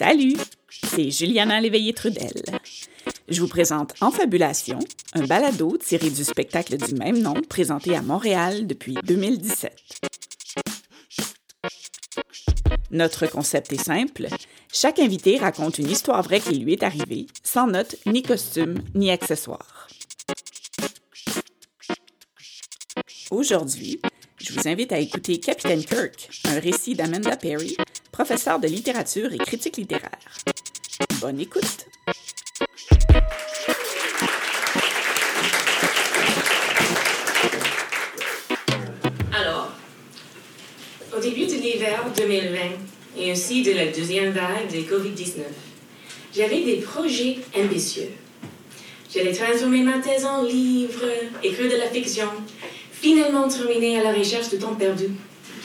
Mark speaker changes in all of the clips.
Speaker 1: Salut, c'est Juliana Léveillé-Trudel. Je vous présente En Fabulation, un balado tiré du spectacle du même nom présenté à Montréal depuis 2017. Notre concept est simple. Chaque invité raconte une histoire vraie qui lui est arrivée, sans notes, ni costume, ni accessoires. Aujourd'hui, je vous invite à écouter Capitaine Kirk, un récit d'Amanda Perry, professeure de littérature et critique littéraire. Bonne écoute!
Speaker 2: Alors, au début de l'hiver 2020 et aussi de la deuxième vague de COVID-19, j'avais des projets ambitieux. J'allais transformer ma thèse en livre, écrire de la fiction, finalement terminer à la recherche de temps perdu.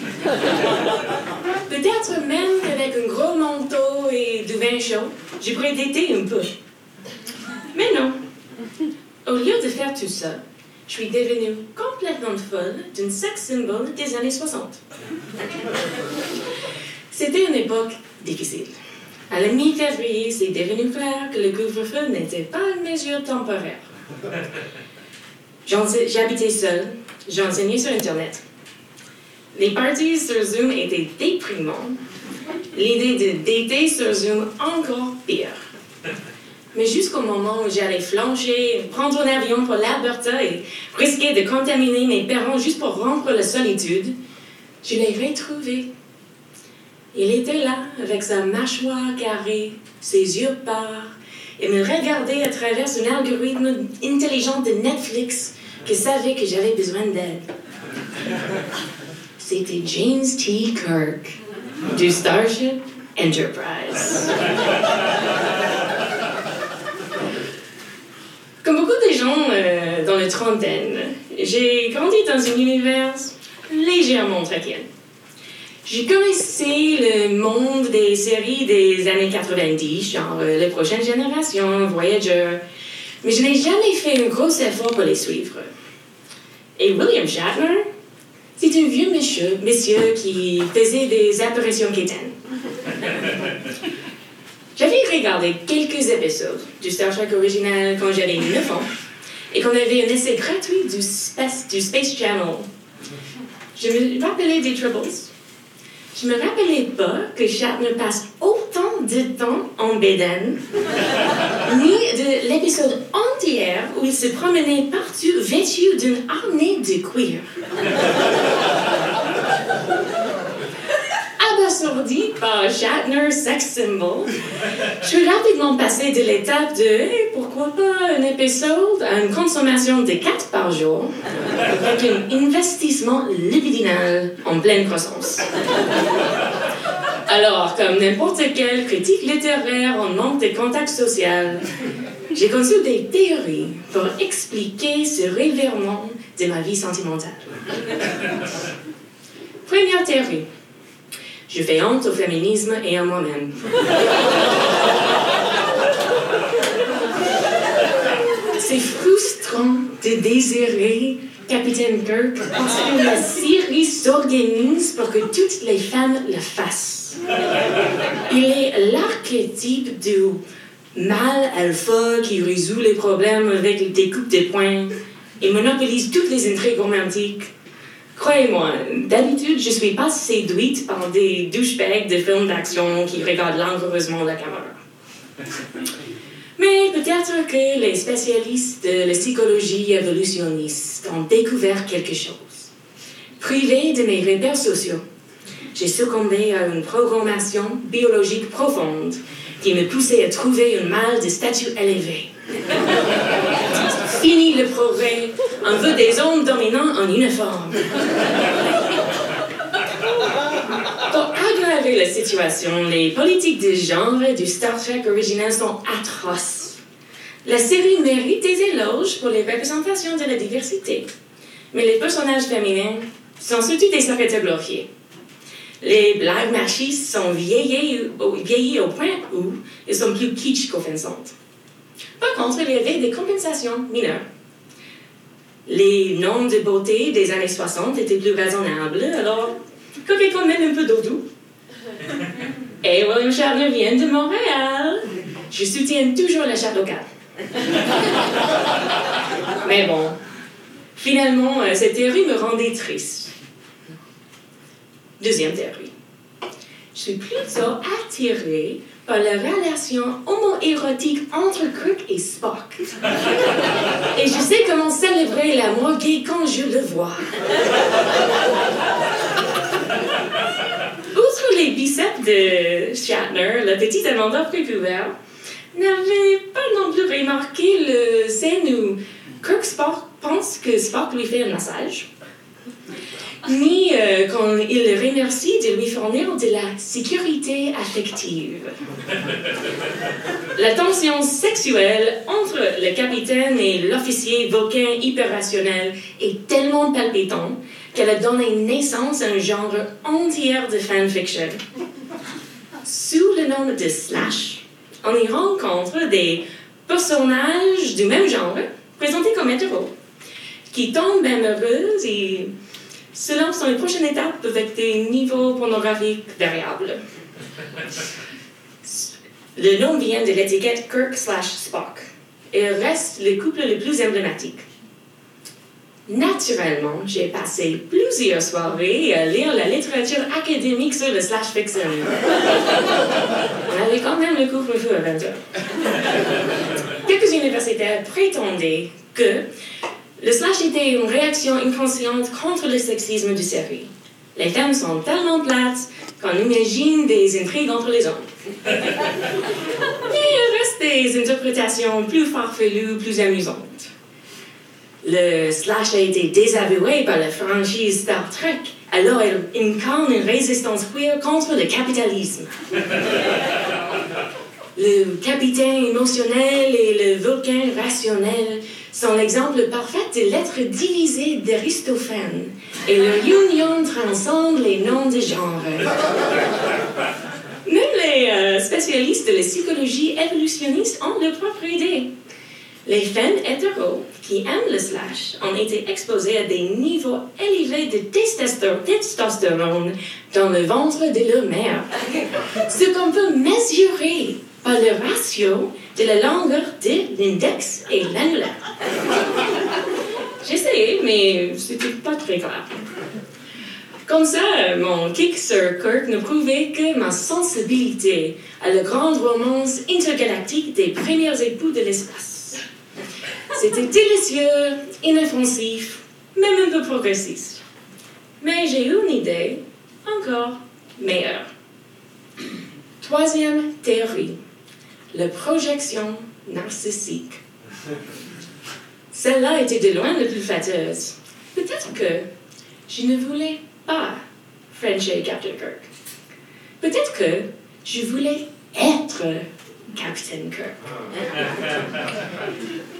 Speaker 2: Peut-être même qu'avec un gros manteau et du vin chaud, je pourrais dater un peu. Mais non. Au lieu de faire tout ça, je suis devenue complètement folle d'une sex symbol des années 60. C'était une époque difficile. À la mi-février, c'est devenu clair que le couvre-feu n'était pas une mesure temporaire. J'habitais seule, j'enseignais sur Internet. Les parties sur Zoom étaient déprimantes. L'idée de dater sur Zoom encore pire. Mais jusqu'au moment où j'allais flancher, prendre un avion pour l'Alberta et risquer de contaminer mes parents juste pour rompre la solitude, je l'ai retrouvé. Il était là, avec sa mâchoire carrée, ses yeux pâles, et me regardait à travers un algorithme intelligent de Netflix qui savait que j'avais besoin d'aide. C'était James T. Kirk du Starship Enterprise. Comme beaucoup de gens euh, dans la trentaine, j'ai grandi dans un univers légèrement traquien. J'ai connaissé le monde des séries des années 90, genre euh, Les Prochaines Générations, Voyager, mais je n'ai jamais fait un gros effort pour les suivre. Et William Shatner, c'est un vieux monsieur, monsieur qui faisait des apparitions quétaines. J'avais regardé quelques épisodes du Star Trek original quand j'avais 9 ans et qu'on avait un essai gratuit du Space, du Space Channel. Je me rappelais des Troubles. Je me rappelais pas que Shatner passe autant de temps en bédane, ni de l'épisode entier où il se promenait partout vêtu d'une harnais de cuir. Abasourdi par Shatner sex symbol, je suis rapidement passée de l'étape de pourquoi pas un épisode à une consommation de 4 par jour avec un investissement libidinal en pleine croissance. Alors, comme n'importe quelle critique littéraire en manque de contact social, j'ai conçu des théories pour expliquer ce revirement de ma vie sentimentale. Première théorie. Je fais honte au féminisme et à moi-même. C'est frustrant de désirer Capitaine Kirk parce que la série s'organise pour que toutes les femmes le fassent. Il est l'archétype du mâle alpha qui résout les problèmes avec des coupes de poing et monopolise toutes les intrigues romantiques. Croyez-moi, d'habitude, je suis pas séduite par des douchebags de films d'action qui regardent langoureusement la caméra. Mais peut-être que les spécialistes de la psychologie évolutionniste ont découvert quelque chose. Privé de mes repères sociaux, j'ai succombé à une programmation biologique profonde qui me poussait à trouver un mâle de statut élevé. Fini le progrès, on veut des hommes dominants en uniforme. Pour aggraver la situation, les politiques de genre du Star Trek original sont atroces. La série mérite des éloges pour les représentations de la diversité, mais les personnages féminins sont surtout des secrétaires glorifiés. Les blagues machistes sont vieillies vieillies au point où elles sont plus kitsch qu'offensantes. Par contre, il y avait des compensations mineures. Les normes de beauté des années 60 étaient plus raisonnables, alors coquet quand même un peu doudou. Et Et William Shatner vient de Montréal. Je soutiens toujours la charte locale. Mais bon, finalement, euh, cette théorie me rendait triste. Deuxième théorie. Je suis plutôt attirée par la relation homo-érotique entre Kirk et Spock. Et je sais comment célébrer l'amour gay quand je le vois. Outre les biceps de Shatner, la petite Amanda Précouvert n'avait pas non plus remarqué le scène où Kirk Spock pense que Spock lui fait un massage? Ni euh, quand il le remercie de lui fournir de la sécurité affective. La tension sexuelle entre le capitaine et l'officier Vulcain hyper-rationnel est tellement palpitante qu'elle a donné naissance à un genre entier de fanfiction. Sous le nom de Slash, on y rencontre des personnages du même genre, présentés comme hétéros, qui tombent amoureux et se lancent dans les prochaines étapes avec des niveaux pornographiques variables. Le nom vient de l'étiquette Kirk slash Spock et reste le couple le plus emblématique. Naturellement, j'ai passé plusieurs soirées à lire la littérature académique sur le slash fiction. On avait quand même le couvre-feu à 20 heures. Quelques universitaires prétendaient que le slash était une réaction inconsciente contre le sexisme du série. Les femmes sont tellement plates qu'on imagine des intrigues entre les hommes. Mais il reste des interprétations plus farfelues, plus amusantes. Le slash a été désavoué par la franchise Star Trek, alors il incarne une résistance queer contre le capitalisme. Le capitaine émotionnel et le vulcain rationnel sont l'exemple parfait de l'être divisé d'Aristophane, et leur union transcende les noms de genre. Même les euh, spécialistes de la psychologie évolutionniste ont leur propre idée. Les femmes hétéros qui aiment le slash ont été exposées à des niveaux élevés de testostérone dans le ventre de leur mère, ce qu'on peut mesurer par le ratio de la longueur de l'index et l'annulaire. J'ai essayé, mais c'était pas très clair. Comme ça, mon kick sur Kirk ne prouvait que ma sensibilité à la grande romance intergalactique des premiers époux de l'espace. C'était délicieux, inoffensif, même un peu progressiste. Mais j'ai eu une idée encore meilleure. Troisième théorie la projection narcissique. Celle-là était de loin la plus fâteuse. Peut-être que je ne voulais pas Frencher Captain Kirk. Peut-être que je voulais être Captain Kirk.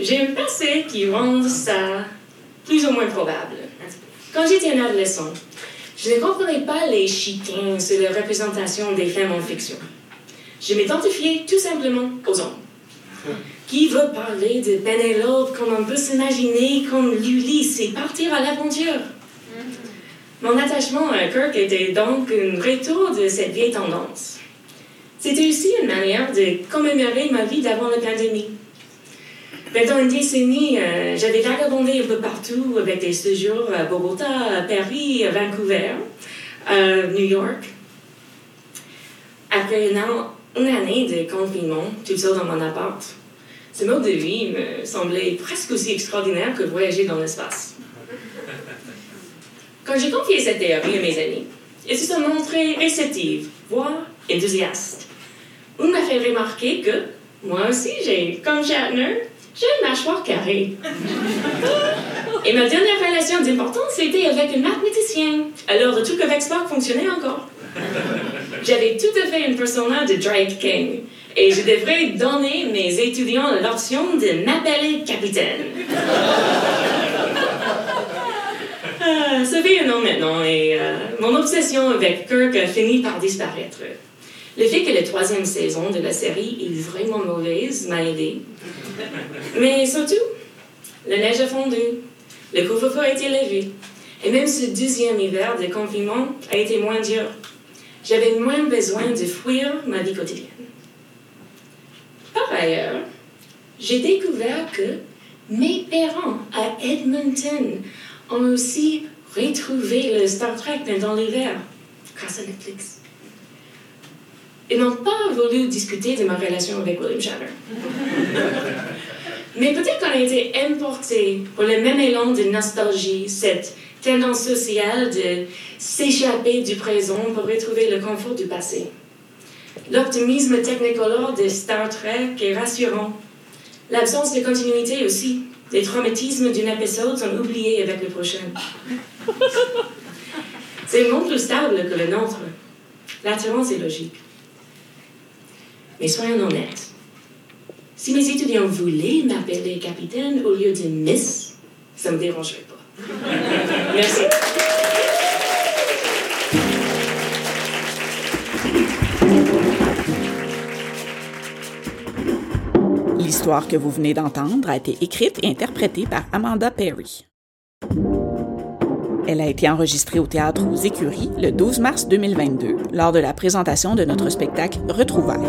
Speaker 2: J'ai un passé qui rend ça plus ou moins probable. Quand j'étais un adolescent, je ne comprenais pas les chicanes sur la représentation des femmes en fiction. Je m'identifiais tout simplement aux hommes. Qui veut parler de Penelope comme on peut s'imaginer comme l'Ulysse et partir à l'aventure? Mon attachement à Kirk était donc un retour de cette vieille tendance. C'était aussi une manière de commémorer ma vie d'avant la pandémie. Pendant une décennie, euh, j'avais vagabondé un peu partout avec des séjours à Bogota, à Paris, à Vancouver, à New York. Après un an une année de confinement, tout seul dans mon appart. Ce mode de vie me semblait presque aussi extraordinaire que voyager dans l'espace. Quand j'ai confié cette théorie à mes amis, ils se sont montrés réceptifs, voire enthousiastes. On m'a fait remarquer que moi aussi, j'ai, comme Shatner, j'ai une mâchoire carrée. Et ma dernière relation d'importance, c'était avec un mathématicien. Alors, le truc avec Spock fonctionnait encore. J'avais tout à fait une persona de Drake King. Et je devrais donner mes étudiants l'option de m'appeler capitaine. Ah, ça fait un an maintenant et euh, mon obsession avec Kirk a fini par disparaître. Le fait que la troisième saison de la série est vraiment mauvaise m'a aidé. Mais surtout, la neige a fondu, le couvre-feu a été levé, et même ce deuxième hiver de confinement a été moins dur. J'avais moins besoin de fuir ma vie quotidienne. Par ailleurs, j'ai découvert que mes parents à Edmonton ont aussi retrouvé le Star Trek pendant l'hiver grâce à Netflix. Ils n'ont pas voulu discuter de ma relation avec William Shatner. Mais peut-être qu'on a été importé pour le même élan de nostalgie, cette tendance sociale de s'échapper du présent pour retrouver le confort du passé. L'optimisme technicolore de Star Trek est rassurant. L'absence de continuité aussi. Les traumatismes d'un épisode sont oubliés avec le prochain. C'est un monde plus stable que le nôtre. L'attirance est logique. Mais soyons honnêtes. Si mes étudiants voulaient m'appeler capitaine au lieu de Miss, ça ne me dérangerait pas.
Speaker 1: L'histoire que vous venez d'entendre a été écrite et interprétée par Amanda Perry. Elle a été enregistrée au théâtre aux Écuries le 12 mars 2022 lors de la présentation de notre spectacle Retrouvailles.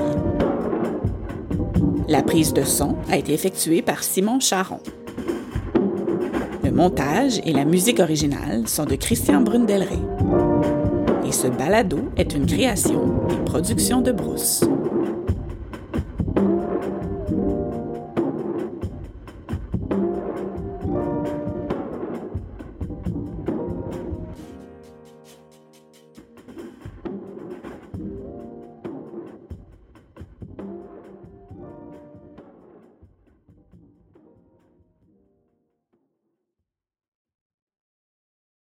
Speaker 1: La prise de son a été effectuée par Simon Charon. Montage et la musique originale sont de Christian Brundelray. Et ce balado est une création des productions de Brousse.